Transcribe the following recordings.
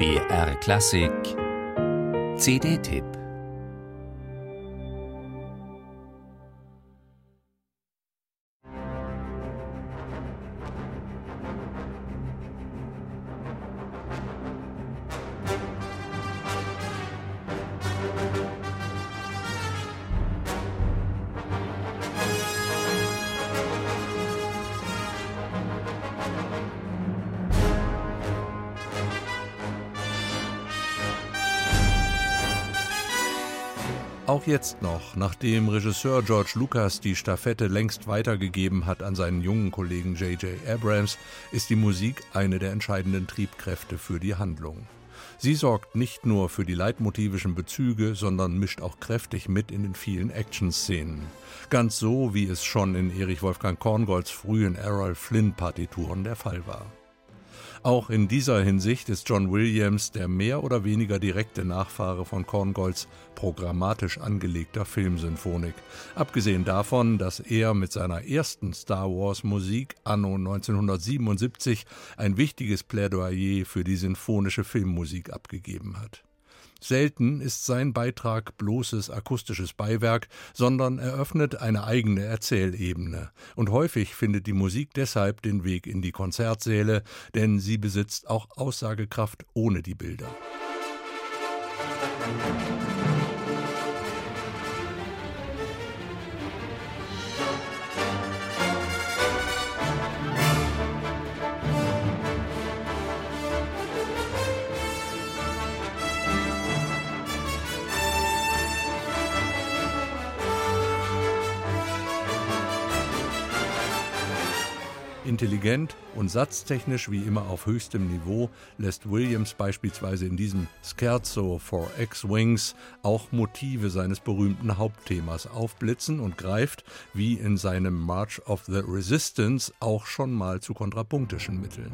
BR Klassik. CD-Tipp Auch jetzt noch, nachdem Regisseur George Lucas die Staffette längst weitergegeben hat an seinen jungen Kollegen J.J. Abrams, ist die Musik eine der entscheidenden Triebkräfte für die Handlung. Sie sorgt nicht nur für die leitmotivischen Bezüge, sondern mischt auch kräftig mit in den vielen Action-Szenen. Ganz so, wie es schon in Erich Wolfgang Korngolds frühen Errol Flynn-Partituren der Fall war. Auch in dieser Hinsicht ist John Williams der mehr oder weniger direkte Nachfahre von Korngolds programmatisch angelegter Filmsymphonik. Abgesehen davon, dass er mit seiner ersten Star Wars Musik anno 1977 ein wichtiges Plädoyer für die sinfonische Filmmusik abgegeben hat. Selten ist sein Beitrag bloßes akustisches Beiwerk, sondern eröffnet eine eigene Erzählebene. Und häufig findet die Musik deshalb den Weg in die Konzertsäle, denn sie besitzt auch Aussagekraft ohne die Bilder. Musik Intelligent und satztechnisch wie immer auf höchstem Niveau lässt Williams beispielsweise in diesem Scherzo for X-Wings auch Motive seines berühmten Hauptthemas aufblitzen und greift, wie in seinem March of the Resistance, auch schon mal zu kontrapunktischen Mitteln.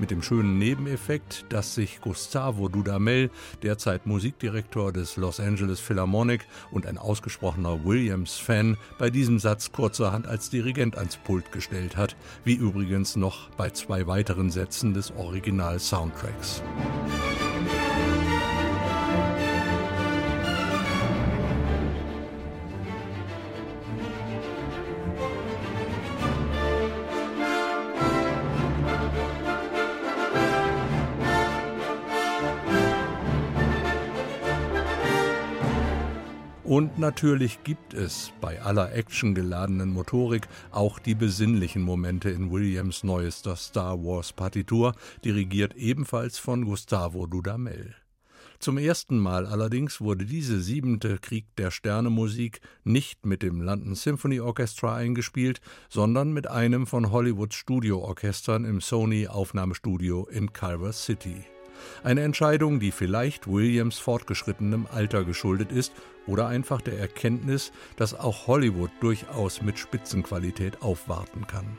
Mit dem schönen Nebeneffekt, dass sich Gustavo Dudamel, derzeit Musikdirektor des Los Angeles Philharmonic und ein ausgesprochener Williams-Fan, bei diesem Satz kurzerhand als Dirigent ans Pult gestellt hat, wie übrigens noch bei zwei weiteren Sätzen des Original-Soundtracks. Und natürlich gibt es bei aller actiongeladenen Motorik auch die besinnlichen Momente in Williams neuester Star Wars Partitur, dirigiert ebenfalls von Gustavo Dudamel. Zum ersten Mal allerdings wurde diese siebente Krieg der Sterne Musik nicht mit dem London Symphony Orchestra eingespielt, sondern mit einem von Hollywoods Studioorchestern im Sony Aufnahmestudio in Culver City. Eine Entscheidung, die vielleicht Williams fortgeschrittenem Alter geschuldet ist oder einfach der Erkenntnis, dass auch Hollywood durchaus mit Spitzenqualität aufwarten kann.